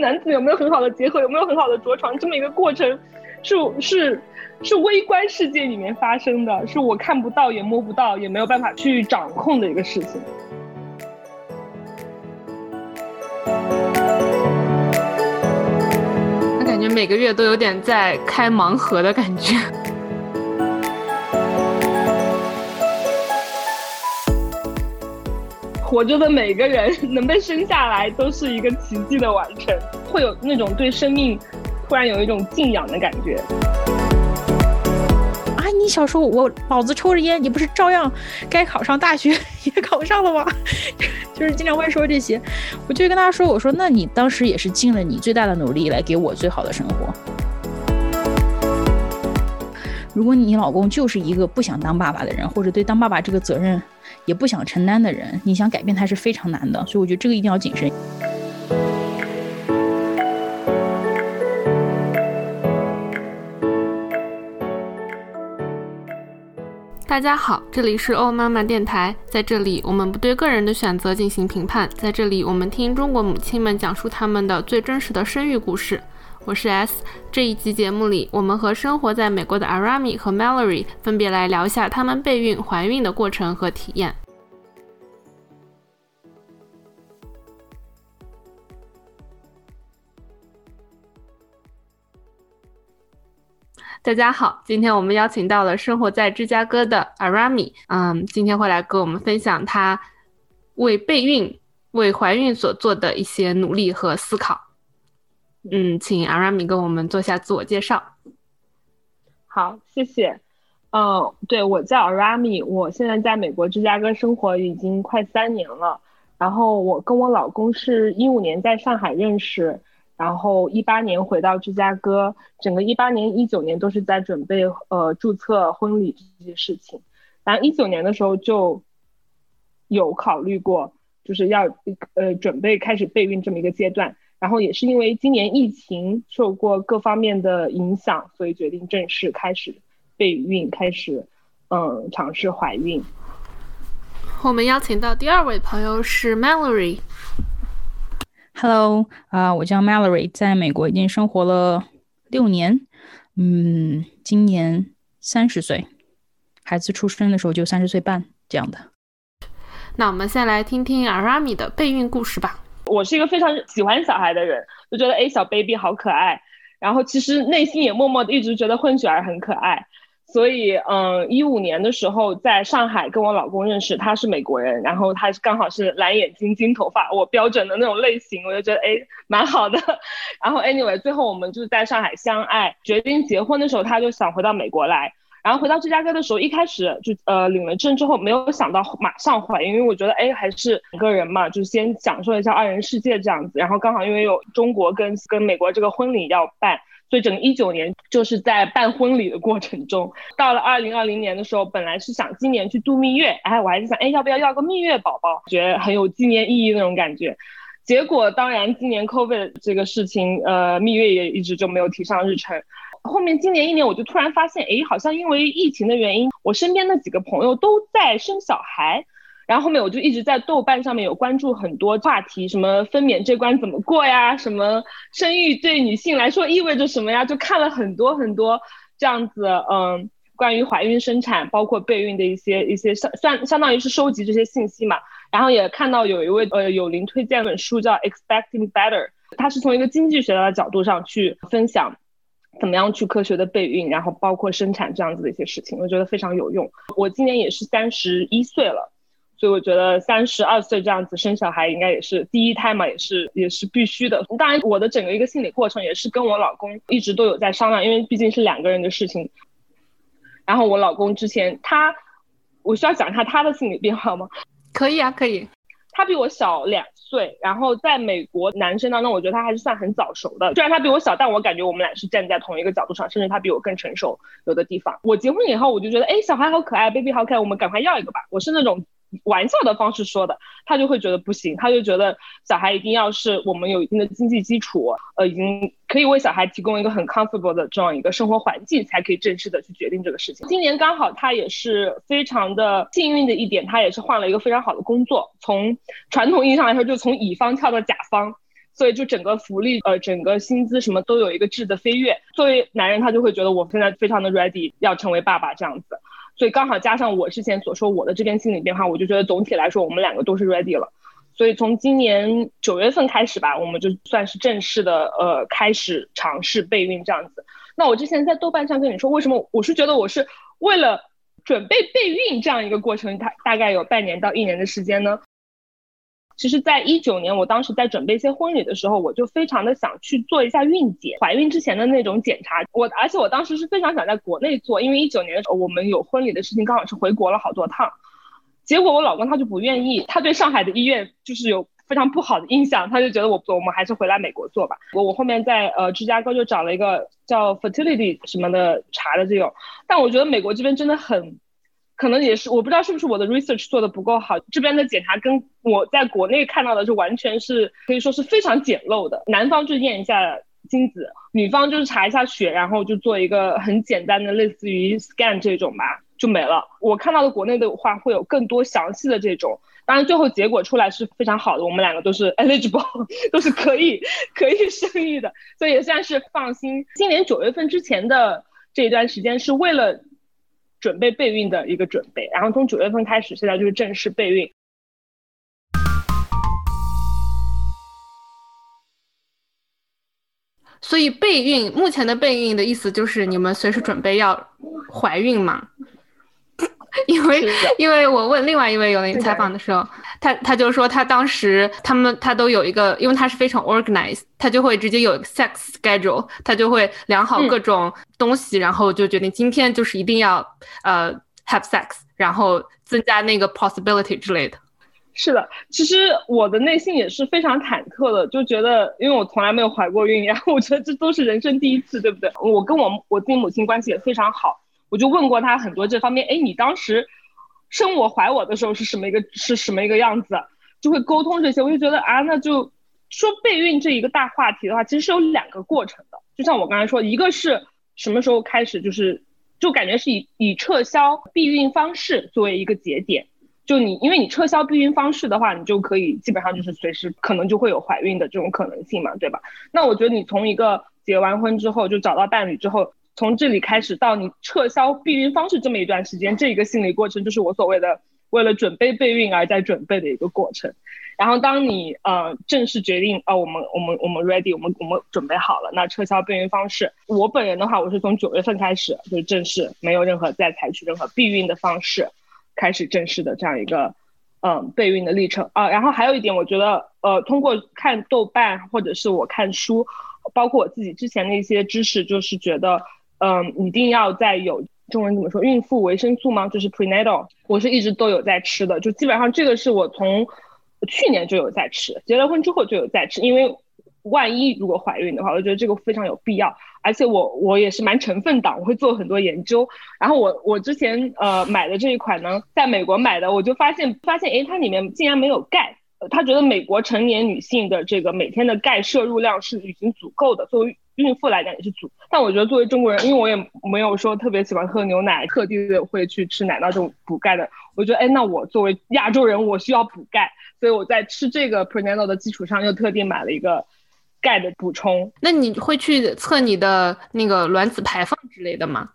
男子有没有很好的结合，有没有很好的着床，这么一个过程，是是是微观世界里面发生的，是我看不到也摸不到也没有办法去掌控的一个事情。我感觉每个月都有点在开盲盒的感觉。活着的每个人能被生下来都是一个奇迹的完成，会有那种对生命突然有一种敬仰的感觉。啊，你小时候我老子抽着烟，你不是照样该考上大学也考上了吗？就是经常会说这些，我就跟他说，我说那你当时也是尽了你最大的努力来给我最好的生活。如果你老公就是一个不想当爸爸的人，或者对当爸爸这个责任。也不想承担的人，你想改变他是非常难的，所以我觉得这个一定要谨慎。大家好，这里是欧妈妈电台，在这里我们不对个人的选择进行评判，在这里我们听中国母亲们讲述他们的最真实的生育故事。我是 S，这一集节目里，我们和生活在美国的 Arami 和 Mallory 分别来聊一下他们备孕、怀孕的过程和体验。大家好，今天我们邀请到了生活在芝加哥的 Arami，嗯，今天会来跟我们分享他为备孕、为怀孕所做的一些努力和思考。嗯，请阿拉米跟我们做下自我介绍。好，谢谢。嗯，对我叫阿拉米，我现在在美国芝加哥生活已经快三年了。然后我跟我老公是一五年在上海认识，然后一八年回到芝加哥，整个一八年、一九年都是在准备呃注册婚礼这些事情。然后一九年的时候就有考虑过，就是要呃准备开始备孕这么一个阶段。然后也是因为今年疫情受过各方面的影响，所以决定正式开始备孕，开始嗯尝试怀孕。我们邀请到第二位朋友是 Mallory。Hello，啊，我叫 Mallory，在美国已经生活了六年，嗯，今年三十岁，孩子出生的时候就三十岁半这样的。那我们先来听听 Arami 的备孕故事吧。我是一个非常喜欢小孩的人，就觉得哎小 baby 好可爱，然后其实内心也默默的一直觉得混血儿很可爱，所以嗯一五年的时候在上海跟我老公认识，他是美国人，然后他刚好是蓝眼睛金头发，我标准的那种类型，我就觉得哎蛮好的，然后 anyway 最后我们就在上海相爱，决定结婚的时候他就想回到美国来。然后回到芝加哥的时候，一开始就呃领了证之后，没有想到马上怀孕，因为我觉得哎还是两个人嘛，就先享受一下二人世界这样子。然后刚好因为有中国跟跟美国这个婚礼要办，所以整个一九年就是在办婚礼的过程中。到了二零二零年的时候，本来是想今年去度蜜月，哎我还是想哎要不要要个蜜月宝宝，觉得很有纪念意义那种感觉。结果当然今年 COVID 这个事情，呃蜜月也一直就没有提上日程。后面今年一年，我就突然发现，哎，好像因为疫情的原因，我身边的几个朋友都在生小孩。然后后面我就一直在豆瓣上面有关注很多话题，什么分娩这关怎么过呀？什么生育对女性来说意味着什么呀？就看了很多很多这样子，嗯，关于怀孕生产，包括备孕的一些一些相相相当于是收集这些信息嘛。然后也看到有一位呃有林推荐本书叫《Expecting Better》，他是从一个经济学的角度上去分享。怎么样去科学的备孕，然后包括生产这样子的一些事情，我觉得非常有用。我今年也是三十一岁了，所以我觉得三十二岁这样子生小孩应该也是第一胎嘛，也是也是必须的。当然，我的整个一个心理过程也是跟我老公一直都有在商量，因为毕竟是两个人的事情。然后我老公之前他，我需要讲一下他的心理变化吗？可以啊，可以。他比我小两岁，然后在美国男生当中，我觉得他还是算很早熟的。虽然他比我小，但我感觉我们俩是站在同一个角度上，甚至他比我更成熟。有的地方，我结婚以后，我就觉得，哎，小孩好可爱，baby 好可爱，我们赶快要一个吧。我是那种。玩笑的方式说的，他就会觉得不行，他就觉得小孩一定要是我们有一定的经济基础，呃，已经可以为小孩提供一个很 comfortable 的这样一个生活环境，才可以正式的去决定这个事情。今年刚好他也是非常的幸运的一点，他也是换了一个非常好的工作，从传统意义上来说，就从乙方跳到甲方，所以就整个福利呃整个薪资什么都有一个质的飞跃。作为男人，他就会觉得我现在非常的 ready 要成为爸爸这样子，所以刚好加上我之前所说我的这边心理变化，我就觉得总体来说我们两个都是 ready 了。所以从今年九月份开始吧，我们就算是正式的呃开始尝试备孕这样子。那我之前在豆瓣上跟你说，为什么我是觉得我是为了准备备孕这样一个过程，它大概有半年到一年的时间呢？其实，在一九年，我当时在准备一些婚礼的时候，我就非常的想去做一下孕检，怀孕之前的那种检查。我而且我当时是非常想在国内做，因为一九年的时候我们有婚礼的事情，刚好是回国了好多趟。结果我老公他就不愿意，他对上海的医院就是有非常不好的印象，他就觉得我我们还是回来美国做吧。我我后面在呃芝加哥就找了一个叫 fertility 什么的查的这种，但我觉得美国这边真的很。可能也是，我不知道是不是我的 research 做的不够好。这边的检查跟我在国内看到的就完全是可以说是非常简陋的。男方就验一下精子，女方就是查一下血，然后就做一个很简单的类似于 scan 这种吧，就没了。我看到的国内的话会有更多详细的这种，当然最后结果出来是非常好的，我们两个都是 eligible，都是可以可以生育的，所以也算是放心。今年九月份之前的这一段时间是为了。准备备孕的一个准备，然后从九月份开始，现在就是正式备孕。所以备孕，目前的备孕的意思就是你们随时准备要怀孕嘛？因为因为我问另外一位有人采访的时候，他他就说他当时他们他都有一个，因为他是非常 organized，他就会直接有 sex schedule，他就会量好各种东西，然后就决定今天就是一定要呃 have sex，然后增加那个 possibility 之类的。是的，其实我的内心也是非常忐忑的，就觉得因为我从来没有怀过孕，然后我觉得这都是人生第一次，对不对？我跟我我自己母亲关系也非常好。我就问过他很多这方面，哎，你当时生我怀我的时候是什么一个是什么一个样子？就会沟通这些，我就觉得啊，那就说备孕这一个大话题的话，其实是有两个过程的。就像我刚才说，一个是什么时候开始，就是就感觉是以以撤销避孕方式作为一个节点，就你因为你撤销避孕方式的话，你就可以基本上就是随时可能就会有怀孕的这种可能性嘛，对吧？那我觉得你从一个结完婚之后就找到伴侣之后。从这里开始到你撤销避孕方式这么一段时间，这一个心理过程就是我所谓的为了准备备孕而在准备的一个过程。然后当你呃正式决定啊，我们我们我们 ready，我们我们准备好了，那撤销避孕方式。我本人的话，我是从九月份开始就是正式没有任何再采取任何避孕的方式，开始正式的这样一个嗯备孕的历程啊。然后还有一点，我觉得呃通过看豆瓣或者是我看书，包括我自己之前的一些知识，就是觉得。嗯，一定要在有中文怎么说？孕妇维生素吗？就是 prenatal，我是一直都有在吃的，就基本上这个是我从去年就有在吃，结了婚之后就有在吃，因为万一如果怀孕的话，我觉得这个非常有必要。而且我我也是蛮成分党，我会做很多研究。然后我我之前呃买的这一款呢，在美国买的，我就发现发现诶，它里面竟然没有钙。他觉得美国成年女性的这个每天的钙摄入量是已经足够的，作为孕妇来讲也是足。但我觉得作为中国人，因为我也没有说特别喜欢喝牛奶，特地的会去吃奶酪这种补钙的。我觉得，哎，那我作为亚洲人，我需要补钙，所以我在吃这个 prenatal 的基础上，又特地买了一个钙的补充。那你会去测你的那个卵子排放之类的吗？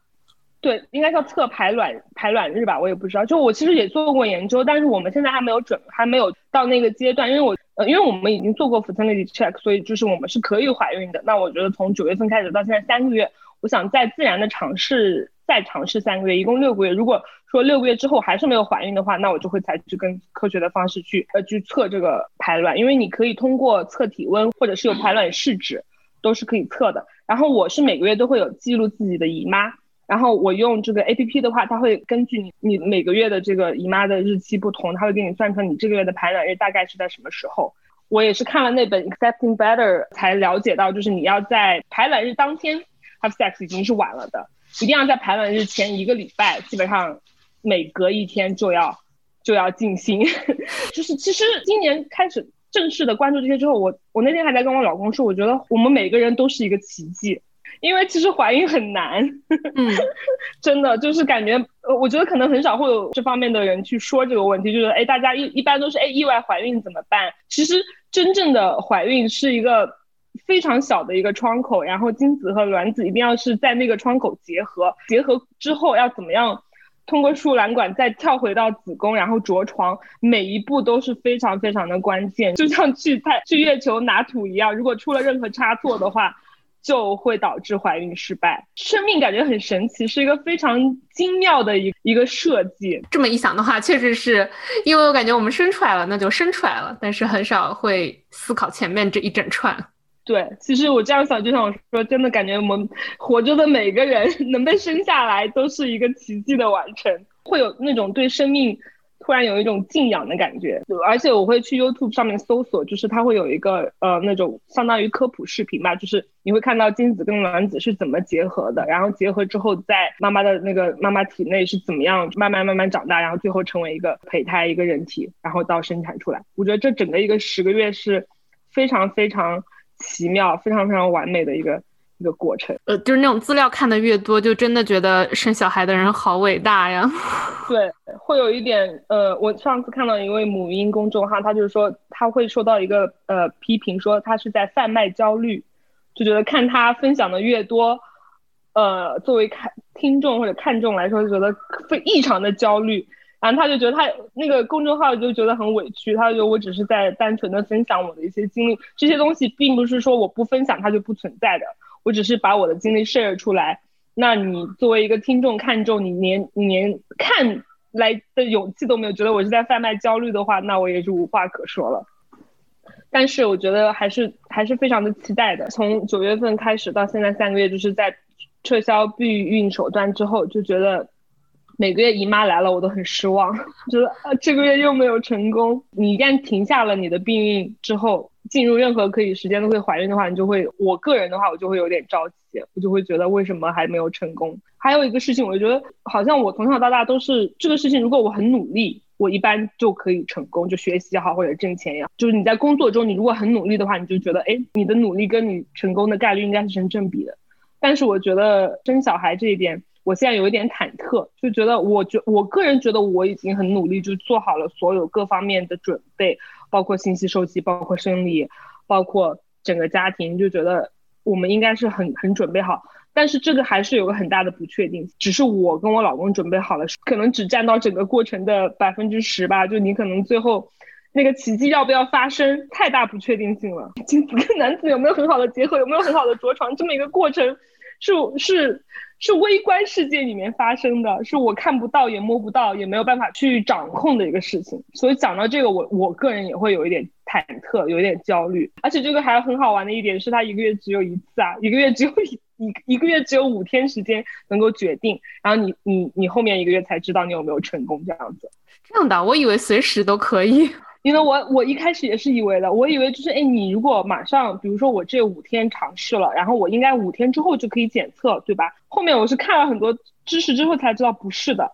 对，应该叫测排卵排卵日吧，我也不知道。就我其实也做过研究，但是我们现在还没有准，还没有到那个阶段。因为我呃，因为我们已经做过 fertility check，所以就是我们是可以怀孕的。那我觉得从九月份开始到现在三个月，我想再自然的尝试再尝试三个月，一共六个月。如果说六个月之后还是没有怀孕的话，那我就会采取更科学的方式去呃去测这个排卵，因为你可以通过测体温或者是有排卵试纸都是可以测的。然后我是每个月都会有记录自己的姨妈。然后我用这个 A P P 的话，它会根据你你每个月的这个姨妈的日期不同，它会给你算成你这个月的排卵日大概是在什么时候。我也是看了那本 Accepting Better 才了解到，就是你要在排卵日当天 have sex 已经是晚了的，一定要在排卵日前一个礼拜，基本上每隔一天就要就要进行。就是其实今年开始正式的关注这些之后，我我那天还在跟我老公说，我觉得我们每个人都是一个奇迹。因为其实怀孕很难，嗯，真的就是感觉，呃，我觉得可能很少会有这方面的人去说这个问题，就是哎，大家一一般都是哎，意外怀孕怎么办？其实真正的怀孕是一个非常小的一个窗口，然后精子和卵子一定要是在那个窗口结合，结合之后要怎么样？通过输卵管再跳回到子宫，然后着床，每一步都是非常非常的关键，就像去太去月球拿土一样，如果出了任何差错的话。就会导致怀孕失败。生命感觉很神奇，是一个非常精妙的一一个设计。这么一想的话，确实是因为我感觉我们生出来了，那就生出来了，但是很少会思考前面这一整串。对，其实我这样想，就像我说，真的感觉我们活着的每个人 能被生下来，都是一个奇迹的完成，会有那种对生命。突然有一种敬仰的感觉，而且我会去 YouTube 上面搜索，就是它会有一个呃那种相当于科普视频吧，就是你会看到精子跟卵子是怎么结合的，然后结合之后在妈妈的那个妈妈体内是怎么样慢慢慢慢长大，然后最后成为一个胚胎一个人体，然后到生产出来。我觉得这整个一个十个月是非常非常奇妙、非常非常完美的一个。一个过程，呃，就是那种资料看的越多，就真的觉得生小孩的人好伟大呀。对，会有一点，呃，我上次看到一位母婴公众号，他就是说他会受到一个呃批评，说他是在贩卖焦虑，就觉得看他分享的越多，呃，作为看听众或者看众来说，就觉得非异常的焦虑。然后他就觉得他那个公众号就觉得很委屈，他就觉得我只是在单纯的分享我的一些经历，这些东西并不是说我不分享它就不存在的。我只是把我的经历 share 出来，那你作为一个听众看中，你连你连看来的勇气都没有，觉得我是在贩卖焦虑的话，那我也是无话可说了。但是我觉得还是还是非常的期待的。从九月份开始到现在三个月，就是在撤销避孕手段之后，就觉得每个月姨妈来了我都很失望，觉得啊这个月又没有成功。你一旦停下了你的避孕之后。进入任何可以时间都会怀孕的话，你就会，我个人的话，我就会有点着急，我就会觉得为什么还没有成功？还有一个事情，我就觉得好像我从小到大都是这个事情，如果我很努力，我一般就可以成功，就学习也好或者挣钱也好，就是你在工作中，你如果很努力的话，你就觉得，哎，你的努力跟你成功的概率应该是成正比的。但是我觉得生小孩这一点，我现在有一点忐忑，就觉得我觉我个人觉得我已经很努力，就做好了所有各方面的准备。包括信息收集，包括生理，包括整个家庭，就觉得我们应该是很很准备好。但是这个还是有个很大的不确定，只是我跟我老公准备好了，可能只占到整个过程的百分之十吧。就你可能最后那个奇迹要不要发生，太大不确定性了。精子跟男子有没有很好的结合，有没有很好的着床，这么一个过程是是。是微观世界里面发生的，是我看不到也摸不到也没有办法去掌控的一个事情。所以讲到这个，我我个人也会有一点忐忑，有一点焦虑。而且这个还很好玩的一点是，他一个月只有一次啊，一个月只有一一一个月只有五天时间能够决定，然后你你你后面一个月才知道你有没有成功这样子。这样的，我以为随时都可以。因为我我一开始也是以为的，我以为就是哎，你如果马上，比如说我这五天尝试了，然后我应该五天之后就可以检测，对吧？后面我是看了很多知识之后才知道不是的，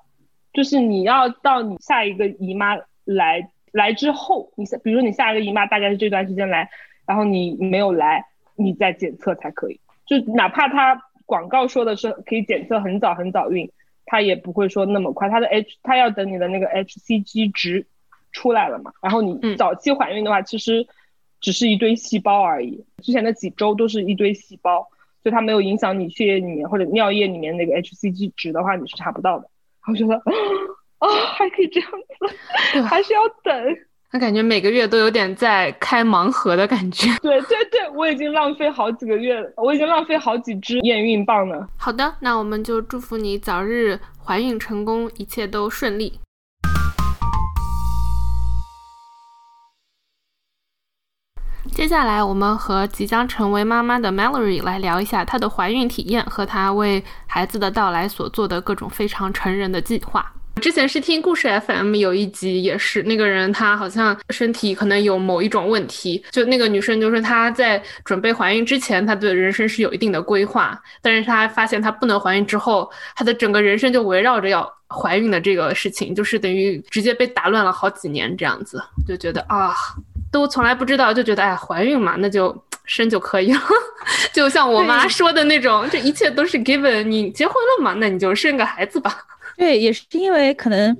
就是你要到你下一个姨妈来来之后，你比如说你下一个姨妈大概是这段时间来，然后你没有来，你再检测才可以。就哪怕他广告说的是可以检测很早很早孕，他也不会说那么快，他的 H 他要等你的那个 HCG 值。出来了嘛？然后你早期怀孕的话，其实只是一堆细胞而已。之前的几周都是一堆细胞，所以它没有影响你血液里面或者尿液里面那个 hCG 值的话，你是查不到的。我觉得啊，还可以这样子，还是要等。他感觉每个月都有点在开盲盒的感觉。对对对，我已经浪费好几个月了，我已经浪费好几支验孕棒了。好的，那我们就祝福你早日怀孕成功，一切都顺利。接下来，我们和即将成为妈妈的 Mallory 来聊一下她的怀孕体验和她为孩子的到来所做的各种非常成人的计划。之前是听故事 FM 有一集，也是那个人她好像身体可能有某一种问题，就那个女生就说她在准备怀孕之前，她对人生是有一定的规划，但是她发现她不能怀孕之后，她的整个人生就围绕着要怀孕的这个事情，就是等于直接被打乱了好几年这样子，就觉得啊。都从来不知道，就觉得哎，怀孕嘛，那就生就可以了。就像我妈说的那种，这一切都是 given。你结婚了嘛，那你就生个孩子吧。对，也是因为可能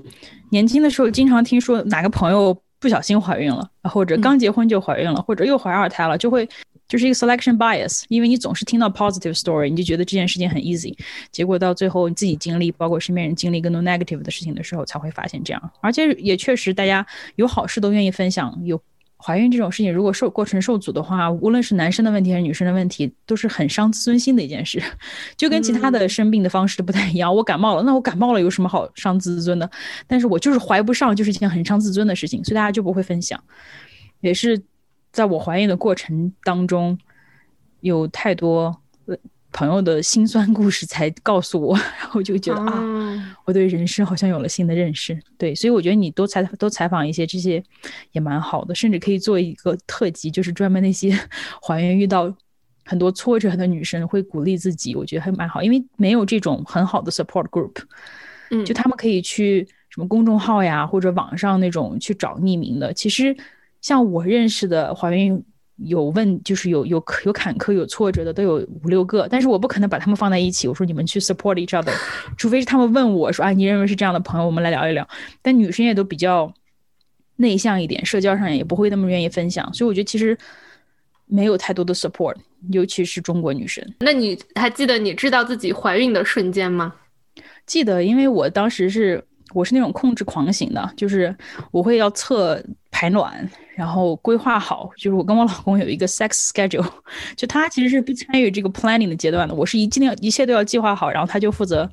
年轻的时候经常听说哪个朋友不小心怀孕了，或者刚结婚就怀孕了，或者又怀二胎了，就会就是一个 selection bias。因为你总是听到 positive story，你就觉得这件事情很 easy。结果到最后你自己经历，包括身边人经历更多 negative 的事情的时候，才会发现这样。而且也确实，大家有好事都愿意分享，有。怀孕这种事情，如果受过程受阻的话，无论是男生的问题还是女生的问题，都是很伤自尊心的一件事，就跟其他的生病的方式都不太一样。我感冒了，那我感冒了有什么好伤自尊的？但是我就是怀不上，就是一件很伤自尊的事情，所以大家就不会分享。也是在我怀孕的过程当中，有太多。朋友的辛酸故事才告诉我，然后就觉得啊，我对人生好像有了新的认识。对，所以我觉得你多采多采访一些这些也蛮好的，甚至可以做一个特辑，就是专门那些还原遇到很多挫折的女生会鼓励自己，我觉得还蛮好，因为没有这种很好的 support group，嗯，就他们可以去什么公众号呀或者网上那种去找匿名的。其实像我认识的怀孕。有问就是有有有坎坷有挫折的都有五六个，但是我不可能把他们放在一起。我说你们去 support each other，除非是他们问我说，啊，你认为是这样的朋友，我们来聊一聊。但女生也都比较内向一点，社交上也不会那么愿意分享，所以我觉得其实没有太多的 support，尤其是中国女生。那你还记得你知道自己怀孕的瞬间吗？记得，因为我当时是。我是那种控制狂型的，就是我会要测排卵，然后规划好。就是我跟我老公有一个 sex schedule，就他其实是不参与这个 planning 的阶段的。我是一尽量一切都要计划好，然后他就负责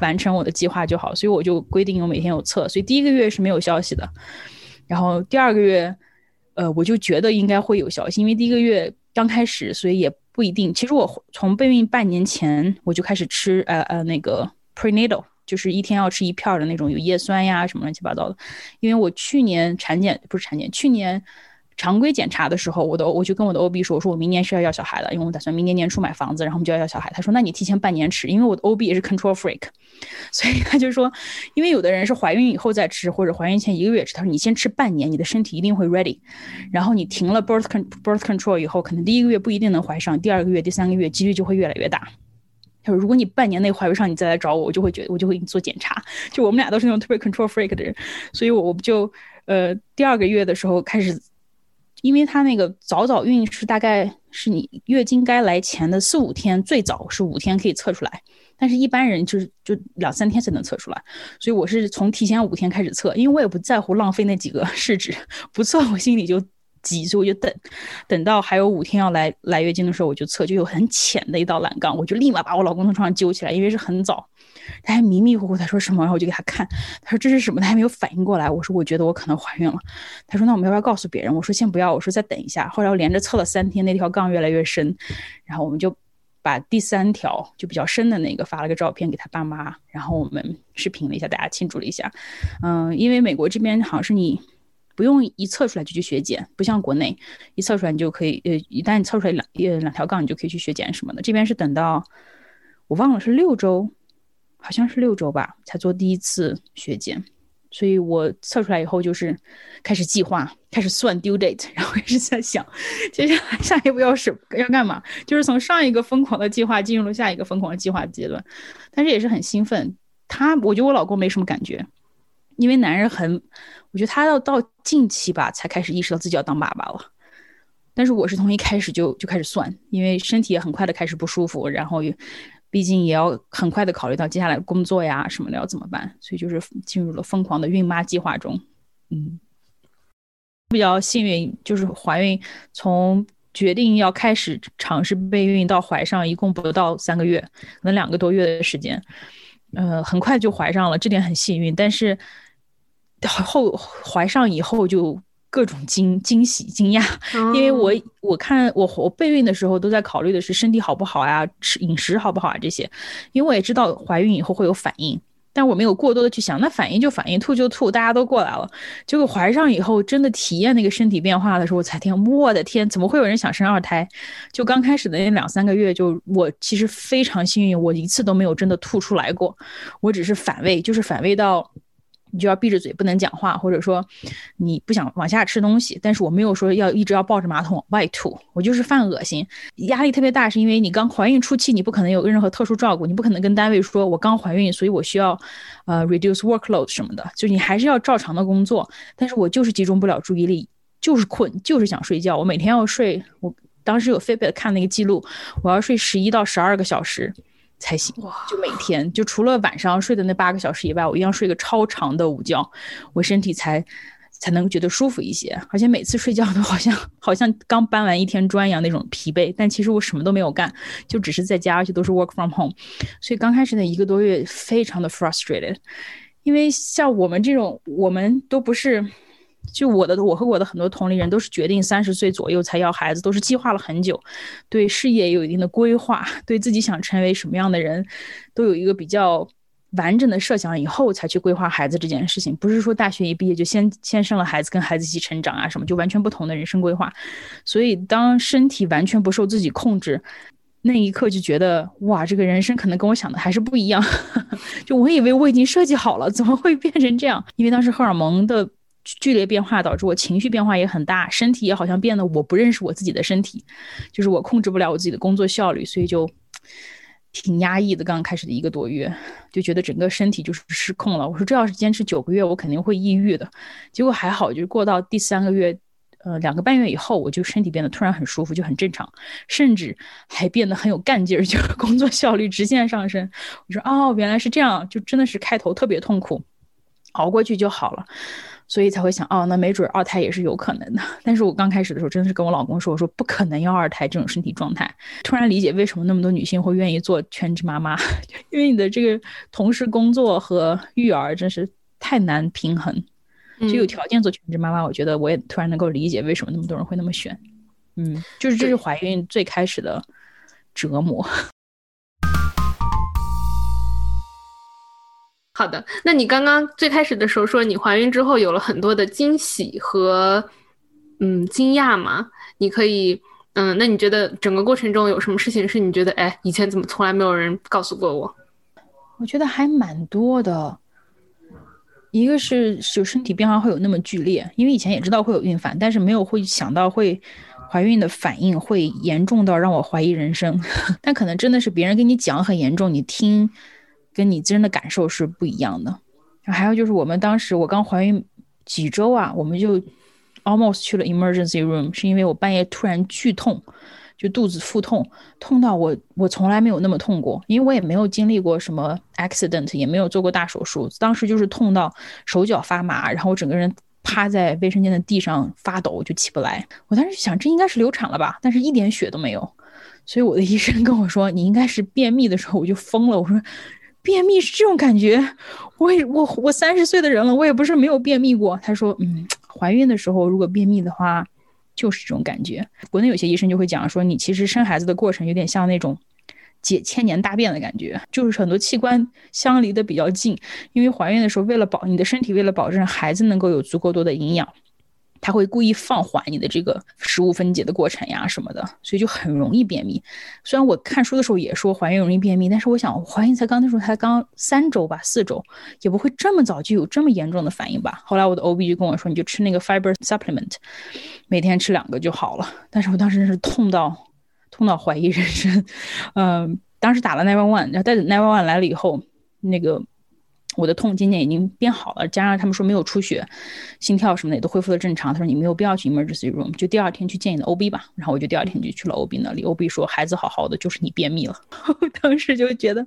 完成我的计划就好。所以我就规定我每天有测，所以第一个月是没有消息的。然后第二个月，呃，我就觉得应该会有消息，因为第一个月刚开始，所以也不一定。其实我从备孕半年前我就开始吃呃呃那个 prenatal。就是一天要吃一片的那种有叶酸呀什么乱七八糟的，因为我去年产检不是产检，去年常规检查的时候，我的我就跟我的 OB 说，我说我明年是要要小孩的，因为我打算明年年初买房子，然后我们就要要小孩。他说那你提前半年吃，因为我的 OB 也是 control freak，所以他就说，因为有的人是怀孕以后再吃，或者怀孕前一个月吃，他说你先吃半年，你的身体一定会 ready，然后你停了 birth birth control 以后，可能第一个月不一定能怀上，第二个月、第三个月几率就会越来越大。他说：“如果你半年内怀不上，你再来找我，我就会觉得我就会给你做检查。就我们俩都是那种特别 control freak 的人，所以我我就呃第二个月的时候开始，因为他那个早早孕是大概是你月经该来前的四五天，最早是五天可以测出来，但是一般人就是就两三天才能测出来。所以我是从提前五天开始测，因为我也不在乎浪费那几个试纸，不测我心里就。”急，所以我就等，等到还有五天要来来月经的时候，我就测，就有很浅的一道栏杠，我就立马把我老公从床上揪起来，因为是很早，他还迷迷糊糊，他说什么，然后我就给他看，他说这是什么，他还没有反应过来，我说我觉得我可能怀孕了，他说那我们要不要告诉别人？我说先不要，我说再等一下。后来我连着测了三天，那条杠越来越深，然后我们就把第三条就比较深的那个发了个照片给他爸妈，然后我们视频了一下，大家庆祝了一下。嗯，因为美国这边好像是你。不用一测出来就去血检，不像国内一测出来你就可以，呃，一旦你测出来两呃两条杠，你就可以去血检什么的。这边是等到我忘了是六周，好像是六周吧，才做第一次血检。所以我测出来以后就是开始计划，开始算 due date，然后一直在想接下来下一步要是要干嘛，就是从上一个疯狂的计划进入了下一个疯狂的计划阶段。但是也是很兴奋。他，我觉得我老公没什么感觉。因为男人很，我觉得他要到近期吧才开始意识到自己要当爸爸了，但是我是从一开始就就开始算，因为身体也很快的开始不舒服，然后也毕竟也要很快的考虑到接下来工作呀什么的要怎么办，所以就是进入了疯狂的孕妈计划中。嗯，比较幸运，就是怀孕从决定要开始尝试备孕到怀上，一共不到三个月，可能两个多月的时间，呃，很快就怀上了，这点很幸运，但是。后怀上以后就各种惊惊喜惊讶，因为我我看我我备孕的时候都在考虑的是身体好不好呀，吃饮食好不好啊这些，因为我也知道怀孕以后会有反应，但我没有过多的去想，那反应就反应，吐就吐，大家都过来了。结果怀上以后真的体验那个身体变化的时候，我才听，我的天，怎么会有人想生二胎？就刚开始的那两三个月，就我其实非常幸运，我一次都没有真的吐出来过，我只是反胃，就是反胃到。你就要闭着嘴不能讲话，或者说你不想往下吃东西。但是我没有说要一直要抱着马桶往外吐，我就是犯恶心，压力特别大，是因为你刚怀孕初期，你不可能有任何特殊照顾，你不可能跟单位说我刚怀孕，所以我需要呃 reduce workload 什么的，就你还是要照常的工作。但是我就是集中不了注意力，就是困，就是想睡觉。我每天要睡，我当时有 Fitbit 看那个记录，我要睡十一到十二个小时。才行，就每天就除了晚上睡的那八个小时以外，我一样睡个超长的午觉，我身体才才能觉得舒服一些。而且每次睡觉都好像好像刚搬完一天砖一样那种疲惫，但其实我什么都没有干，就只是在家，而且都是 work from home。所以刚开始那一个多月非常的 frustrated，因为像我们这种，我们都不是。就我的，我和我的很多同龄人都是决定三十岁左右才要孩子，都是计划了很久，对事业有一定的规划，对自己想成为什么样的人，都有一个比较完整的设想，以后才去规划孩子这件事情。不是说大学一毕业就先先生了孩子，跟孩子一起成长啊什么，就完全不同的人生规划。所以当身体完全不受自己控制那一刻，就觉得哇，这个人生可能跟我想的还是不一样。就我以为我已经设计好了，怎么会变成这样？因为当时荷尔蒙的。剧烈变化导致我情绪变化也很大，身体也好像变得我不认识我自己的身体，就是我控制不了我自己的工作效率，所以就挺压抑的。刚开始的一个多月，就觉得整个身体就是失控了。我说这要是坚持九个月，我肯定会抑郁的。结果还好，就过到第三个月，呃，两个半月以后，我就身体变得突然很舒服，就很正常，甚至还变得很有干劲儿，就是 工作效率直线上升。我说哦，原来是这样，就真的是开头特别痛苦，熬过去就好了。所以才会想哦，那没准二胎也是有可能的。但是我刚开始的时候真的是跟我老公说，我说不可能要二胎这种身体状态。突然理解为什么那么多女性会愿意做全职妈妈，因为你的这个同时工作和育儿真是太难平衡。就有条件做全职妈妈，我觉得我也突然能够理解为什么那么多人会那么选。嗯，就是这是怀孕最开始的折磨。好的，那你刚刚最开始的时候说你怀孕之后有了很多的惊喜和嗯惊讶吗？你可以嗯，那你觉得整个过程中有什么事情是你觉得哎以前怎么从来没有人告诉过我？我觉得还蛮多的，一个是就身体变化会有那么剧烈，因为以前也知道会有孕反，但是没有会想到会怀孕的反应会严重到让我怀疑人生。但可能真的是别人跟你讲很严重，你听。跟你自身的感受是不一样的。还有就是，我们当时我刚怀孕几周啊，我们就 almost 去了 emergency room，是因为我半夜突然剧痛，就肚子腹痛，痛到我我从来没有那么痛过，因为我也没有经历过什么 accident，也没有做过大手术。当时就是痛到手脚发麻，然后我整个人趴在卫生间的地上发抖，就起不来。我当时想，这应该是流产了吧，但是一点血都没有。所以我的医生跟我说，你应该是便秘的时候，我就疯了。我说。便秘是这种感觉，我也我我三十岁的人了，我也不是没有便秘过。他说，嗯，怀孕的时候如果便秘的话，就是这种感觉。国内有些医生就会讲说，你其实生孩子的过程有点像那种解千年大便的感觉，就是很多器官相离的比较近，因为怀孕的时候为了保你的身体，为了保证孩子能够有足够多的营养。他会故意放缓你的这个食物分解的过程呀什么的，所以就很容易便秘。虽然我看书的时候也说怀孕容易便秘，但是我想怀孕才刚那时候才刚三周吧，四周也不会这么早就有这么严重的反应吧。后来我的 OB 就跟我说，你就吃那个 fiber supplement，每天吃两个就好了。但是我当时是痛到痛到怀疑人生，嗯，当时打了 nine one one，然后带着 nine one one 来了以后，那个。我的痛渐渐已经变好了，加上他们说没有出血，心跳什么的也都恢复了正常。他说你没有必要去 emergency room，就第二天去见你的 OB 吧。然后我就第二天就去了 OB 那里，OB 说孩子好好的，就是你便秘了。当时就觉得，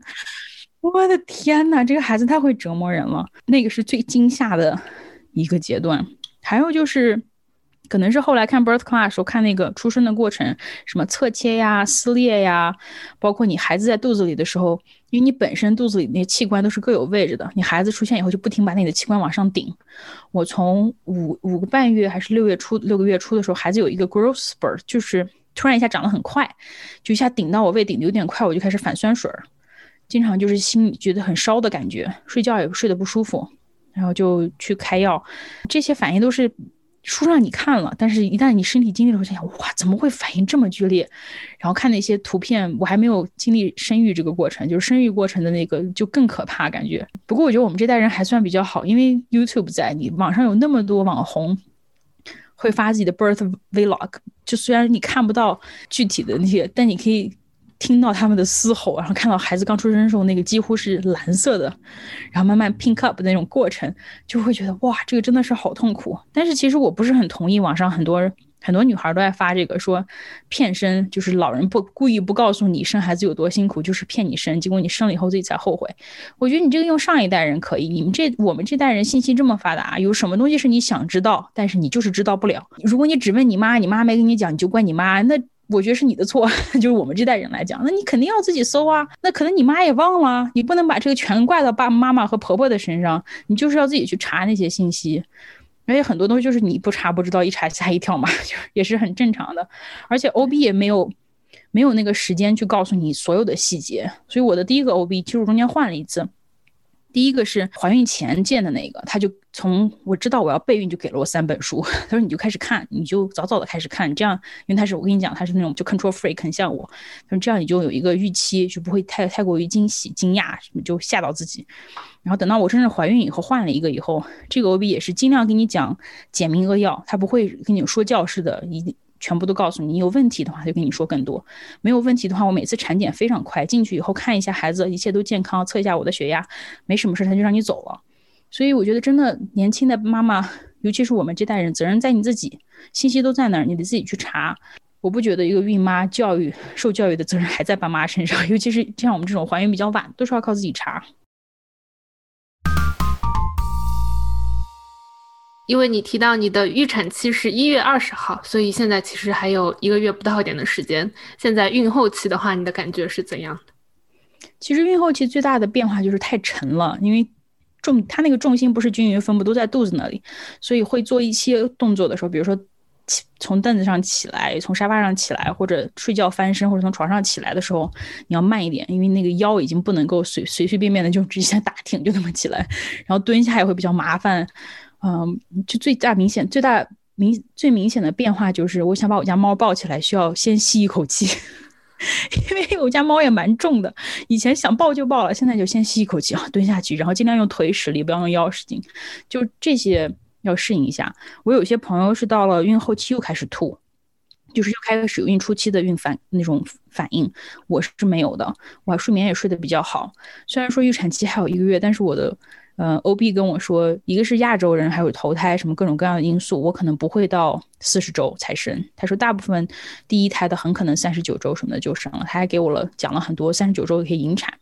我的天呐，这个孩子太会折磨人了。那个是最惊吓的一个阶段。还有就是。可能是后来看 birth class 时候看那个出生的过程，什么侧切呀、撕裂呀，包括你孩子在肚子里的时候，因为你本身肚子里那些器官都是各有位置的，你孩子出现以后就不停把你的器官往上顶。我从五五个半月还是六月初六个月初的时候，孩子有一个 growth spurt，就是突然一下长得很快，就一下顶到我胃顶的有点快，我就开始反酸水儿，经常就是心里觉得很烧的感觉，睡觉也睡得不舒服，然后就去开药，这些反应都是。书上你看了，但是一旦你身体经历了，我想想，哇，怎么会反应这么剧烈？然后看那些图片，我还没有经历生育这个过程，就是生育过程的那个就更可怕感觉。不过我觉得我们这代人还算比较好，因为 YouTube 在，你网上有那么多网红会发自己的 birth vlog，就虽然你看不到具体的那些，但你可以。听到他们的嘶吼，然后看到孩子刚出生的时候那个几乎是蓝色的，然后慢慢 pink up 的那种过程，就会觉得哇，这个真的是好痛苦。但是其实我不是很同意网上很多很多女孩都在发这个说骗生，就是老人不故意不告诉你生孩子有多辛苦，就是骗你生，结果你生了以后自己才后悔。我觉得你这个用上一代人可以，你们这我们这代人信息这么发达，有什么东西是你想知道，但是你就是知道不了。如果你只问你妈，你妈没跟你讲，你就怪你妈，那。我觉得是你的错，就是我们这代人来讲，那你肯定要自己搜啊。那可能你妈也忘了，你不能把这个全怪到爸爸妈妈和婆婆的身上，你就是要自己去查那些信息。而且很多东西就是你不查不知道，一查吓一跳嘛，就也是很正常的。而且 OB 也没有没有那个时间去告诉你所有的细节，所以我的第一个 OB 其实中间换了一次。第一个是怀孕前见的那个，他就从我知道我要备孕就给了我三本书，他说你就开始看，你就早早的开始看，这样，因为他是我跟你讲他是那种就 control freak 很像我，他说这样你就有一个预期，就不会太太过于惊喜惊讶，就吓到自己。然后等到我真正怀孕以后换了一个以后，这个 OB 也是尽量给你讲简明扼要，他不会跟你说教式的一。全部都告诉你，有问题的话就跟你说更多，没有问题的话，我每次产检非常快，进去以后看一下孩子，一切都健康，测一下我的血压，没什么事他就让你走了。所以我觉得真的年轻的妈妈，尤其是我们这代人，责任在你自己，信息都在那儿，你得自己去查。我不觉得一个孕妈教育受教育的责任还在爸妈身上，尤其是像我们这种怀孕比较晚，都是要靠自己查。因为你提到你的预产期是一月二十号，所以现在其实还有一个月不到一点的时间。现在孕后期的话，你的感觉是怎样的？其实孕后期最大的变化就是太沉了，因为重它那个重心不是均匀分布，都在肚子那里，所以会做一些动作的时候，比如说起从凳子上起来，从沙发上起来，或者睡觉翻身，或者从床上起来的时候，你要慢一点，因为那个腰已经不能够随随随便便的就直接打挺就那么起来，然后蹲下也会比较麻烦。嗯，就最大明显、最大明最明显的变化就是，我想把我家猫抱起来，需要先吸一口气，因为我家猫也蛮重的。以前想抱就抱了，现在就先吸一口气啊，蹲下去，然后尽量用腿使力，不要用腰使劲。就这些要适应一下。我有些朋友是到了孕后期又开始吐，就是又开始有孕初期的孕反那种反应，我是没有的，我睡眠也睡得比较好。虽然说预产期还有一个月，但是我的。嗯，OB 跟我说，一个是亚洲人，还有头胎什么各种各样的因素，我可能不会到四十周才生。他说，大部分第一胎的很可能三十九周什么的就生了。他还给我了讲了很多三十九周可以引产，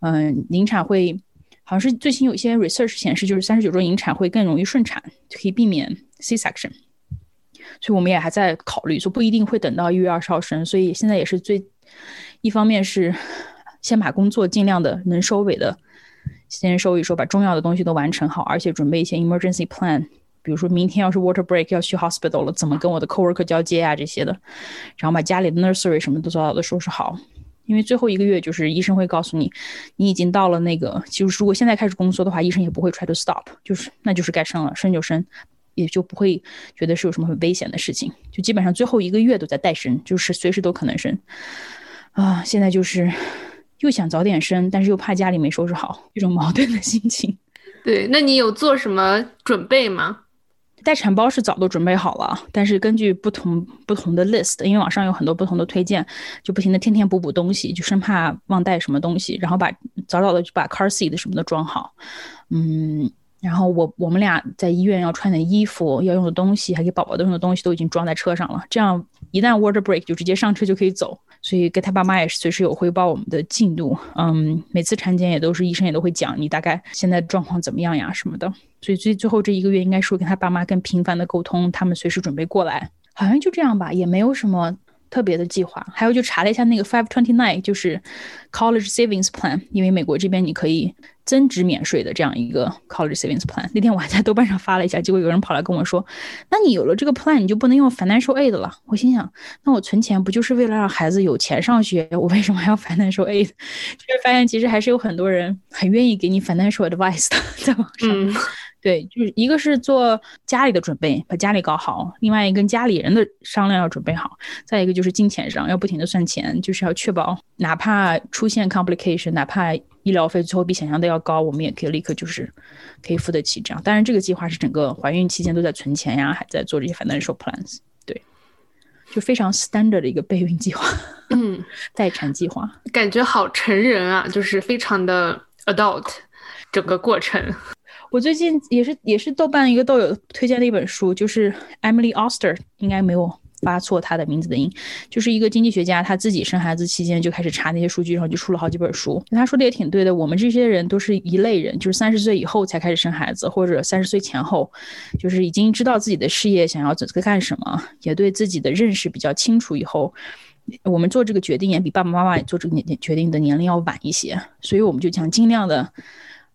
嗯，引产会好像是最新有一些 research 显示，就是三十九周引产会更容易顺产，可以避免 C section。所以我们也还在考虑，说不一定会等到一月二十号生。所以现在也是最一方面是先把工作尽量的能收尾的。先收一收，把重要的东西都完成好，而且准备一些 emergency plan，比如说明天要是 water break 要去 hospital 了，怎么跟我的 coworker 交接啊这些的，然后把家里的 nursery 什么都早早的收拾好，因为最后一个月就是医生会告诉你，你已经到了那个，就是如果现在开始工作的话，医生也不会 try to stop，就是那就是该生了，生就生，也就不会觉得是有什么很危险的事情，就基本上最后一个月都在待生，就是随时都可能生，啊，现在就是。又想早点生，但是又怕家里没收拾好，这种矛盾的心情。对，那你有做什么准备吗？待产包是早都准备好了，但是根据不同不同的 list，因为网上有很多不同的推荐，就不停的天天补补东西，就生怕忘带什么东西，然后把早早的就把 car seat 什么的装好。嗯，然后我我们俩在医院要穿的衣服、要用的东西，还给宝宝用的东西都已经装在车上了，这样一旦 water break 就直接上车就可以走。所以跟他爸妈也是随时有汇报我们的进度，嗯，每次产检也都是医生也都会讲你大概现在状况怎么样呀什么的。所以最最后这一个月应该是跟他爸妈更频繁的沟通，他们随时准备过来，好像就这样吧，也没有什么。特别的计划，还有就查了一下那个 Five Twenty Nine，就是 College Savings Plan，因为美国这边你可以增值免税的这样一个 College Savings Plan。那天我还在豆瓣上发了一下，结果有人跑来跟我说：“那你有了这个 Plan，你就不能用 Financial Aid 了。”我心想：“那我存钱不就是为了让孩子有钱上学？我为什么还要 Financial Aid？” 就是发现其实还是有很多人很愿意给你 Financial Advice 的，在网上。对，就是一个是做家里的准备，把家里搞好；，另外一个跟家里人的商量要准备好；，再一个就是金钱上要不停的算钱，就是要确保哪怕出现 complication，哪怕医疗费最后比想象的要高，我们也可以立刻就是可以付得起这样。当然，这个计划是整个怀孕期间都在存钱呀，还在做这些 financial plans。对，就非常 standard 的一个备孕计划，嗯，待产计划，感觉好成人啊，就是非常的 adult，整个过程。我最近也是也是豆瓣一个豆友推荐的一本书，就是 Emily Oster，应该没有发错他的名字的音，就是一个经济学家，他自己生孩子期间就开始查那些数据，然后就出了好几本书。他说的也挺对的，我们这些人都是一类人，就是三十岁以后才开始生孩子，或者三十岁前后，就是已经知道自己的事业想要在干什么，也对自己的认识比较清楚以后，我们做这个决定也比爸爸妈妈做这个决定的年龄要晚一些，所以我们就想尽量的，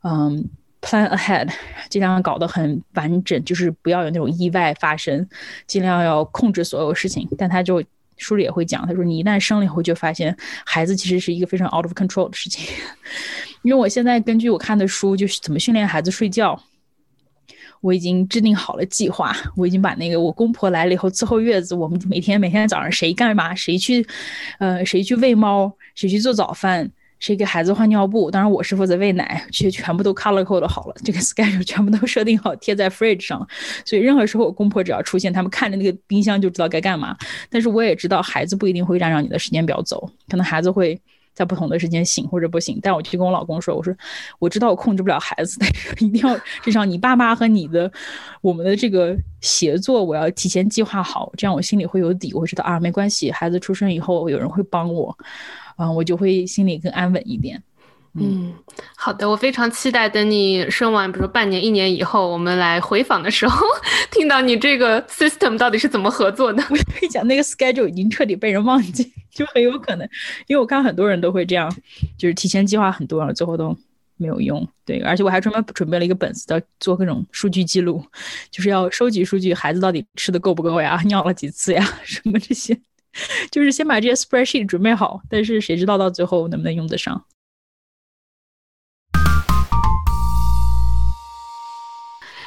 嗯。Plan ahead，尽量搞得很完整，就是不要有那种意外发生，尽量要控制所有事情。但他就书里也会讲，他说你一旦生了以后，就发现孩子其实是一个非常 out of control 的事情。因为我现在根据我看的书，就是怎么训练孩子睡觉，我已经制定好了计划。我已经把那个我公婆来了以后伺候月子，我们每天每天早上谁干嘛，谁去，呃，谁去喂猫，谁去做早饭。谁给孩子换尿布？当然我是负责喂奶，这些全部都 color code 好了，这个 schedule 全部都设定好，贴在 fridge 上。所以任何时候我公婆只要出现，他们看着那个冰箱就知道该干嘛。但是我也知道孩子不一定会按照你的时间表走，可能孩子会在不同的时间醒或者不醒。但我就跟我老公说，我说我知道我控制不了孩子，但是一定要至少你爸妈和你的我们的这个协作，我要提前计划好，这样我心里会有底，我会知道啊，没关系，孩子出生以后有人会帮我。嗯，我就会心里更安稳一点。嗯，好的，我非常期待等你生完，比如说半年、一年以后，我们来回访的时候，听到你这个 system 到底是怎么合作的。我跟你讲，那个 schedule 已经彻底被人忘记，就很有可能，因为我看很多人都会这样，就是提前计划很多，然后最后都没有用。对，而且我还专门准备了一个本子，要做各种数据记录，就是要收集数据，孩子到底吃的够不够呀，尿了几次呀，什么这些。就是先把这些 spreadsheet 准备好，但是谁知道到最后能不能用得上？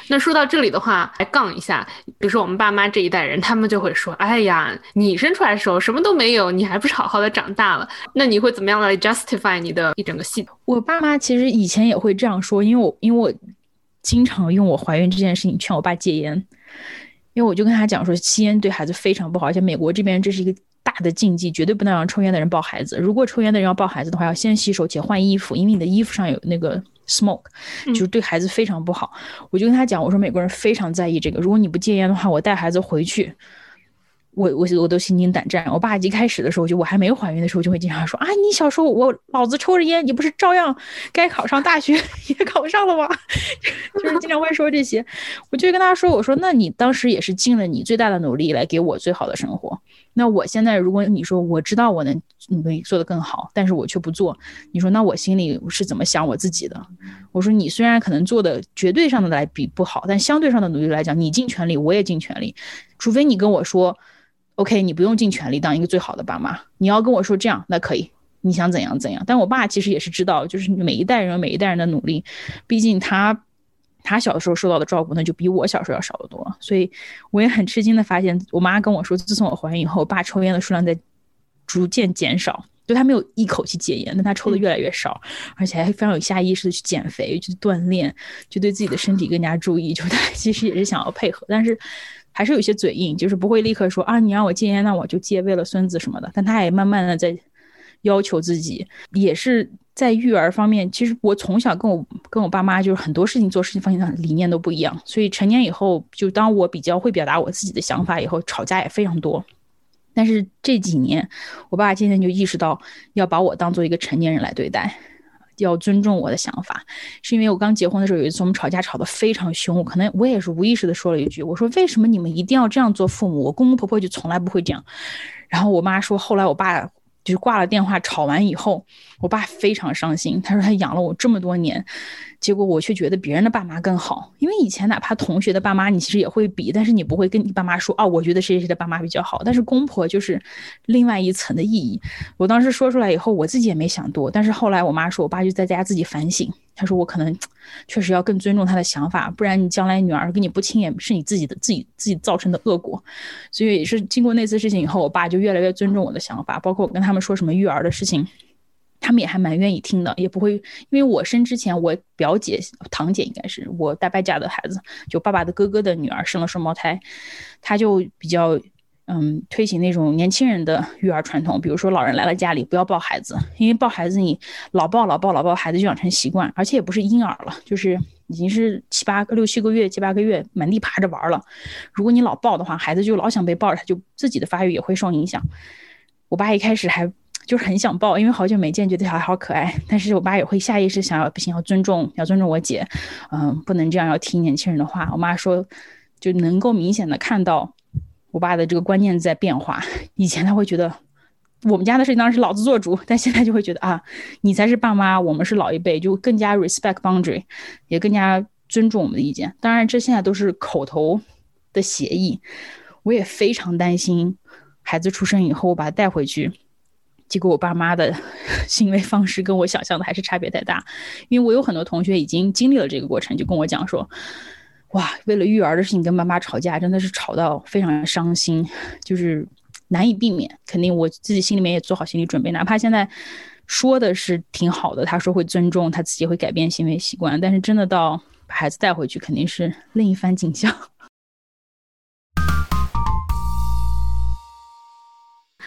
那说到这里的话，来杠一下，比如说我们爸妈这一代人，他们就会说：“哎呀，你生出来的时候什么都没有，你还不是好好的长大了？”那你会怎么样来 justify 你的一整个系统？我爸妈其实以前也会这样说，因为我因为我经常用我怀孕这件事情劝我爸戒烟。因为我就跟他讲说，吸烟对孩子非常不好，而且美国这边这是一个大的禁忌，绝对不能让抽烟的人抱孩子。如果抽烟的人要抱孩子的话，要先洗手且换衣服，因为你的衣服上有那个 smoke，就是对孩子非常不好。我就跟他讲，我说美国人非常在意这个，如果你不戒烟的话，我带孩子回去。我我我都心惊胆战。我爸一开始的时候，就我还没怀孕的时候，就会经常说啊，你小时候我老子抽着烟，你不是照样该考上大学 也考上了吗？就是经常会说这些。我就跟他说，我说那你当时也是尽了你最大的努力来给我最好的生活。那我现在如果你说我知道我能努力做得更好，但是我却不做，你说那我心里是怎么想我自己的？我说你虽然可能做的绝对上的来比不好，但相对上的努力来讲，你尽全力，我也尽全力，除非你跟我说。OK，你不用尽全力当一个最好的爸妈。你要跟我说这样，那可以。你想怎样怎样。但我爸其实也是知道，就是每一代人有每一代人的努力。毕竟他他小的时候受到的照顾，那就比我小时候要少得多。所以我也很吃惊的发现，我妈跟我说，自从我怀孕以后，我爸抽烟的数量在逐渐减少。就他没有一口气戒烟，但他抽的越来越少，而且还非常有下意识的去减肥、去锻炼，就对自己的身体更加注意。就他其实也是想要配合，但是。还是有些嘴硬，就是不会立刻说啊，你让我戒烟，那我就戒，为了孙子什么的。但他也慢慢的在要求自己，也是在育儿方面。其实我从小跟我跟我爸妈就是很多事情做事情方向理念都不一样，所以成年以后，就当我比较会表达我自己的想法以后，吵架也非常多。但是这几年，我爸渐渐就意识到要把我当做一个成年人来对待。要尊重我的想法，是因为我刚结婚的时候有一次我们吵架吵得非常凶，我可能我也是无意识的说了一句，我说为什么你们一定要这样做父母？我公公婆婆就从来不会这样。然后我妈说，后来我爸。就是挂了电话，吵完以后，我爸非常伤心。他说他养了我这么多年，结果我却觉得别人的爸妈更好。因为以前哪怕同学的爸妈，你其实也会比，但是你不会跟你爸妈说，啊，我觉得谁谁谁的爸妈比较好。但是公婆就是另外一层的意义。我当时说出来以后，我自己也没想多。但是后来我妈说，我爸就在家自己反省，他说我可能确实要更尊重他的想法，不然你将来女儿跟你不亲也是你自己的自己自己造成的恶果。所以也是经过那次事情以后，我爸就越来越尊重我的想法，包括我跟他们说什么育儿的事情。他们也还蛮愿意听的，也不会因为我生之前，我表姐、堂姐应该是我大伯家的孩子，就爸爸的哥哥的女儿生了双胞胎，他就比较嗯推行那种年轻人的育儿传统，比如说老人来了家里不要抱孩子，因为抱孩子你老抱老抱老抱，孩子就养成习惯，而且也不是婴儿了，就是已经是七八个六七个月七八个月满地爬着玩了，如果你老抱的话，孩子就老想被抱着，他就自己的发育也会受影响。我爸一开始还。就是很想抱，因为好久没见，觉得小孩好可爱。但是我爸也会下意识想要，不行，要尊重，要尊重我姐，嗯，不能这样，要听年轻人的话。我妈说，就能够明显的看到我爸的这个观念在变化。以前他会觉得我们家的事情当然是老子做主，但现在就会觉得啊，你才是爸妈，我们是老一辈，就更加 respect boundary，也更加尊重我们的意见。当然，这现在都是口头的协议。我也非常担心孩子出生以后，我把他带回去。结果我爸妈的 行为方式跟我想象的还是差别太大，因为我有很多同学已经经历了这个过程，就跟我讲说，哇，为了育儿的事情跟妈妈吵架，真的是吵到非常伤心，就是难以避免。肯定我自己心里面也做好心理准备，哪怕现在说的是挺好的，他说会尊重，他自己会改变行为习惯，但是真的到把孩子带回去，肯定是另一番景象。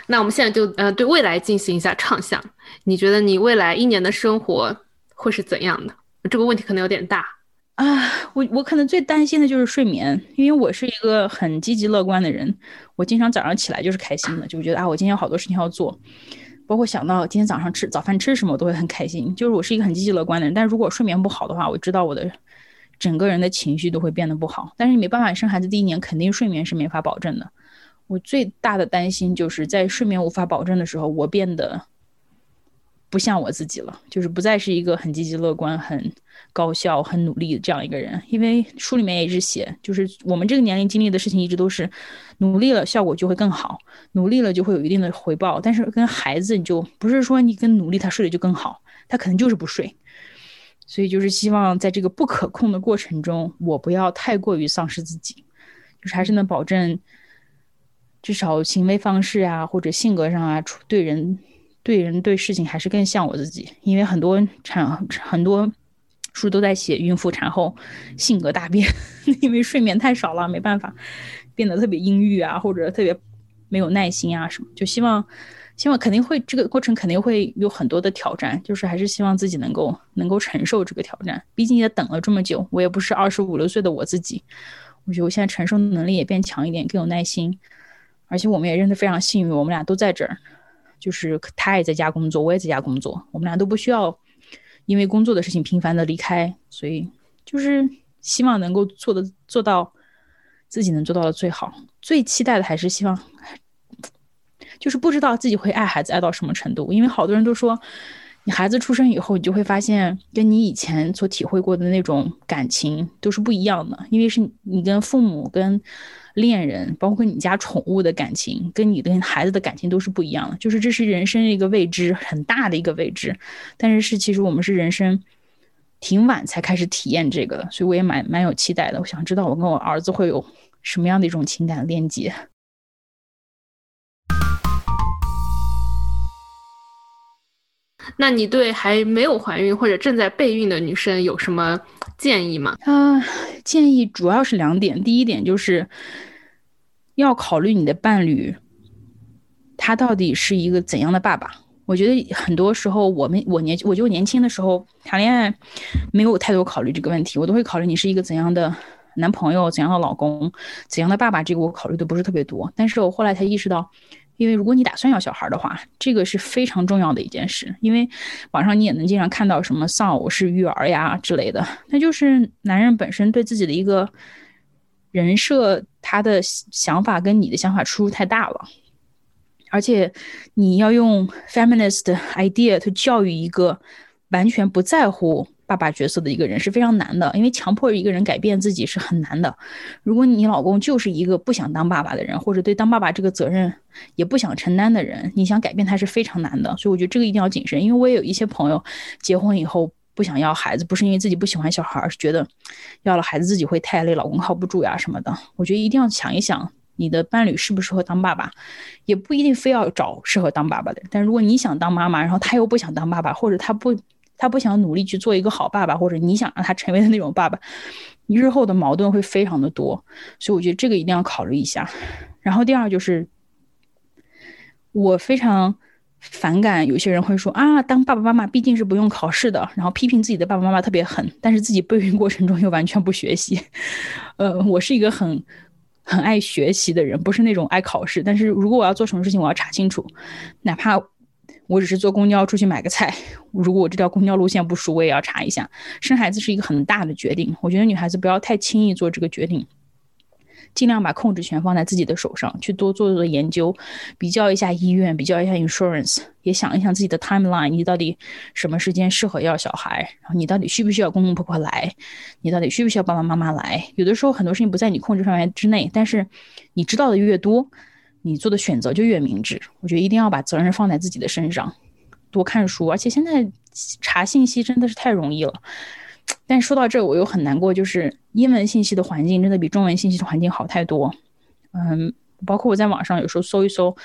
那我们现在就呃对未来进行一下畅想，你觉得你未来一年的生活会是怎样的？这个问题可能有点大啊。我我可能最担心的就是睡眠，因为我是一个很积极乐观的人，我经常早上起来就是开心的，就觉得啊我今天有好多事情要做，包括想到今天早上吃早饭吃什么，我都会很开心。就是我是一个很积极乐观的人，但如果睡眠不好的话，我知道我的整个人的情绪都会变得不好。但是你没办法，生孩子第一年肯定睡眠是没法保证的。我最大的担心就是在睡眠无法保证的时候，我变得不像我自己了，就是不再是一个很积极乐观、很高效、很努力的这样一个人。因为书里面也一直写，就是我们这个年龄经历的事情一直都是努力了，效果就会更好，努力了就会有一定的回报。但是跟孩子，你就不是说你跟努力他睡得就更好，他可能就是不睡。所以就是希望在这个不可控的过程中，我不要太过于丧失自己，就是还是能保证。至少行为方式啊，或者性格上啊，对人、对人、对事情还是更像我自己。因为很多产很多书都在写孕妇产后性格大变，因为睡眠太少了，没办法变得特别阴郁啊，或者特别没有耐心啊什么。就希望，希望肯定会这个过程肯定会有很多的挑战，就是还是希望自己能够能够承受这个挑战。毕竟也等了这么久，我也不是二十五六岁的我自己，我觉得我现在承受能力也变强一点，更有耐心。而且我们也认得非常幸运，我们俩都在这儿，就是他也在家工作，我也在家工作，我们俩都不需要因为工作的事情频繁的离开，所以就是希望能够做的做到自己能做到的最好。最期待的还是希望，就是不知道自己会爱孩子爱到什么程度，因为好多人都说，你孩子出生以后，你就会发现跟你以前所体会过的那种感情都是不一样的，因为是你跟父母跟。恋人，包括你家宠物的感情，跟你跟孩子的感情都是不一样的。就是这是人生一个未知，很大的一个未知。但是是其实我们是人生挺晚才开始体验这个，所以我也蛮蛮有期待的。我想知道我跟我儿子会有什么样的一种情感链接。那你对还没有怀孕或者正在备孕的女生有什么建议吗？啊，建议主要是两点。第一点就是。要考虑你的伴侣，他到底是一个怎样的爸爸？我觉得很多时候，我们我年我就年轻的时候谈恋爱，没有太多考虑这个问题。我都会考虑你是一个怎样的男朋友、怎样的老公、怎样的爸爸。这个我考虑的不是特别多。但是我后来才意识到，因为如果你打算要小孩的话，这个是非常重要的一件事。因为网上你也能经常看到什么丧偶式育儿呀之类的，那就是男人本身对自己的一个。人设他的想法跟你的想法出入太大了，而且你要用 feminist idea 去教育一个完全不在乎爸爸角色的一个人是非常难的，因为强迫一个人改变自己是很难的。如果你老公就是一个不想当爸爸的人，或者对当爸爸这个责任也不想承担的人，你想改变他是非常难的。所以我觉得这个一定要谨慎，因为我也有一些朋友结婚以后。不想要孩子，不是因为自己不喜欢小孩，而是觉得要了孩子自己会太累，老公靠不住呀什么的。我觉得一定要想一想，你的伴侣适不适合当爸爸，也不一定非要找适合当爸爸的。但如果你想当妈妈，然后他又不想当爸爸，或者他不他不想努力去做一个好爸爸，或者你想让他成为的那种爸爸，你日后的矛盾会非常的多。所以我觉得这个一定要考虑一下。然后第二就是，我非常。反感有些人会说啊，当爸爸妈妈毕竟是不用考试的，然后批评自己的爸爸妈妈特别狠，但是自己备孕过程中又完全不学习。呃，我是一个很很爱学习的人，不是那种爱考试。但是如果我要做什么事情，我要查清楚，哪怕我只是坐公交出去买个菜，如果我这条公交路线不熟，我也要查一下。生孩子是一个很大的决定，我觉得女孩子不要太轻易做这个决定。尽量把控制权放在自己的手上，去多做做研究，比较一下医院，比较一下 insurance，也想一想自己的 timeline，你到底什么时间适合要小孩，然后你到底需不需要公公婆婆来，你到底需不需要爸爸妈妈来？有的时候很多事情不在你控制范围之内，但是你知道的越多，你做的选择就越明智。我觉得一定要把责任放在自己的身上，多看书，而且现在查信息真的是太容易了。但说到这，我又很难过，就是英文信息的环境真的比中文信息的环境好太多。嗯，包括我在网上有时候搜一搜，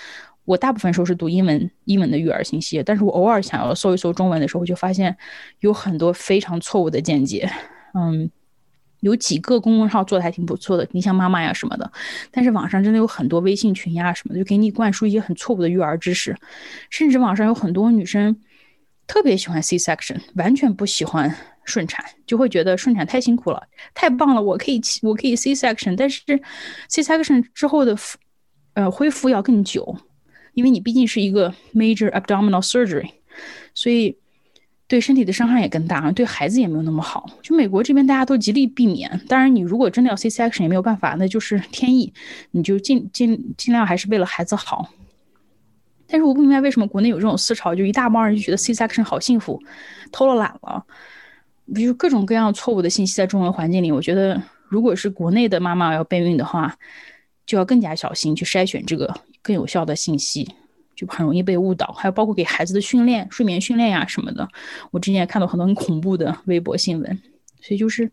我大部分时候是读英文英文的育儿信息，但是我偶尔想要搜一搜中文的时候，就发现有很多非常错误的见解。嗯，有几个公众号做的还挺不错的，你像妈妈呀什么的，但是网上真的有很多微信群呀什么的，就给你灌输一些很错误的育儿知识，甚至网上有很多女生特别喜欢 C section，完全不喜欢。顺产就会觉得顺产太辛苦了，太棒了，我可以我可以 C section，但是 C section 之后的呃恢复要更久，因为你毕竟是一个 major abdominal surgery，所以对身体的伤害也更大，对孩子也没有那么好。就美国这边大家都极力避免，当然你如果真的要 C section 也没有办法，那就是天意，你就尽尽尽量还是为了孩子好。但是我不明白为什么国内有这种思潮，就一大帮人就觉得 C section 好幸福，偷了懒了。比如各种各样错误的信息在中文环境里，我觉得如果是国内的妈妈要备孕的话，就要更加小心去筛选这个更有效的信息，就很容易被误导。还有包括给孩子的训练、睡眠训练呀什么的，我之前也看到很多很恐怖的微博新闻。所以就是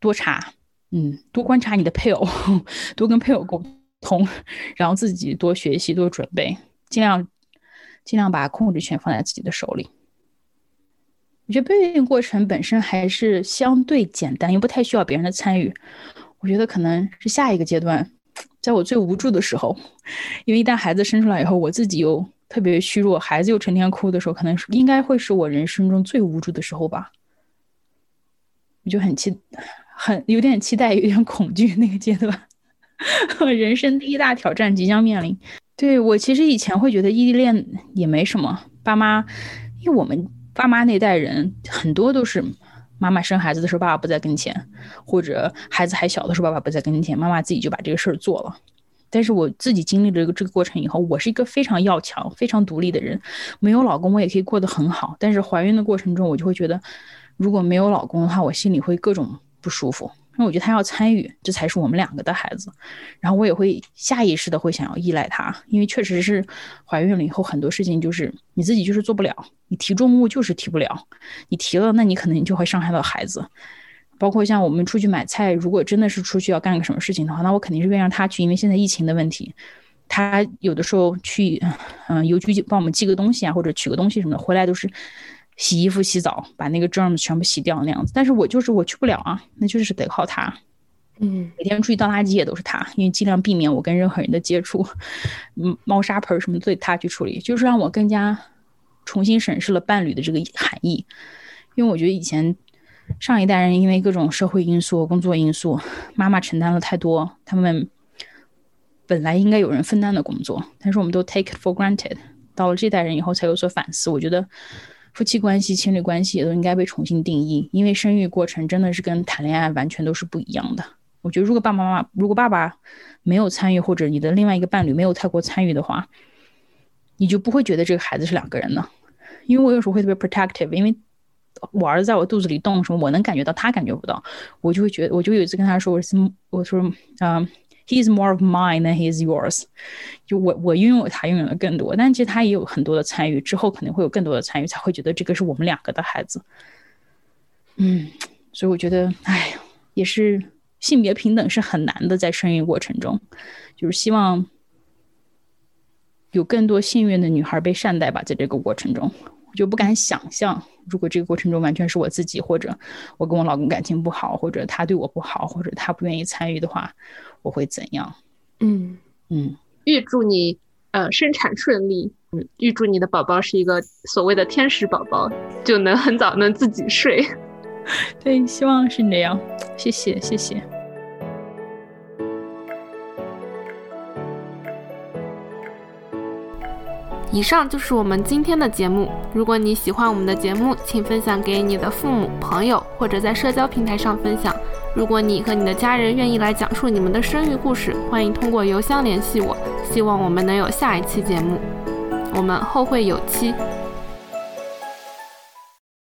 多查，嗯，多观察你的配偶，多跟配偶沟通，然后自己多学习、多准备，尽量尽量把控制权放在自己的手里。我觉得备孕过程本身还是相对简单，又不太需要别人的参与。我觉得可能是下一个阶段，在我最无助的时候，因为一旦孩子生出来以后，我自己又特别虚弱，孩子又成天哭的时候，可能是应该会是我人生中最无助的时候吧。我就很期，很有点期待，有点恐惧那个阶段，人生第一大挑战即将面临。对我其实以前会觉得异地恋也没什么，爸妈，因为我们。爸妈那代人很多都是妈妈生孩子的时候，爸爸不在跟前，或者孩子还小的时候，爸爸不在跟前，妈妈自己就把这个事儿做了。但是我自己经历了这个这个过程以后，我是一个非常要强、非常独立的人，没有老公我也可以过得很好。但是怀孕的过程中，我就会觉得，如果没有老公的话，我心里会各种不舒服。因为我觉得他要参与，这才是我们两个的孩子。然后我也会下意识的会想要依赖他，因为确实是怀孕了以后很多事情就是你自己就是做不了，你提重物就是提不了，你提了那你可能就会伤害到孩子。包括像我们出去买菜，如果真的是出去要干个什么事情的话，那我肯定是愿意让他去，因为现在疫情的问题，他有的时候去嗯邮局帮我们寄个东西啊，或者取个东西什么的，回来都是。洗衣服、洗澡，把那个 germs 全部洗掉那样子。但是我就是我去不了啊，那就是得靠他。嗯，每天出去倒垃圾也都是他，因为尽量避免我跟任何人的接触。嗯，猫砂盆什么都得他去处理，就是让我更加重新审视了伴侣的这个含义。因为我觉得以前上一代人因为各种社会因素、工作因素，妈妈承担了太多他们本来应该有人分担的工作，但是我们都 take it for granted。到了这代人以后才有所反思，我觉得。夫妻关系、情侣关系也都应该被重新定义，因为生育过程真的是跟谈恋爱完全都是不一样的。我觉得，如果爸爸妈妈，如果爸爸没有参与，或者你的另外一个伴侣没有太过参与的话，你就不会觉得这个孩子是两个人的。因为我有时候会特别 protective，因为我儿子在我肚子里动什么，我能感觉到，他感觉不到，我就会觉得，我就有一次跟他说，我说，我说，嗯。He is more of mine than he is yours，就我我拥有他拥有的更多，但其实他也有很多的参与，之后肯定会有更多的参与，才会觉得这个是我们两个的孩子。嗯，所以我觉得，哎，也是性别平等是很难的，在生育过程中，就是希望有更多幸运的女孩被善待吧，在这个过程中，我就不敢想象，如果这个过程中完全是我自己，或者我跟我老公感情不好，或者他对我不好，或者他不愿意参与的话，我会怎样？嗯嗯，预祝你呃生产顺利，嗯，预祝你的宝宝是一个所谓的天使宝宝，就能很早能自己睡。对，希望是这样。谢谢，谢谢。以上就是我们今天的节目。如果你喜欢我们的节目，请分享给你的父母、朋友，或者在社交平台上分享。如果你和你的家人愿意来讲述你们的生育故事，欢迎通过邮箱联系我。希望我们能有下一期节目。我们后会有期。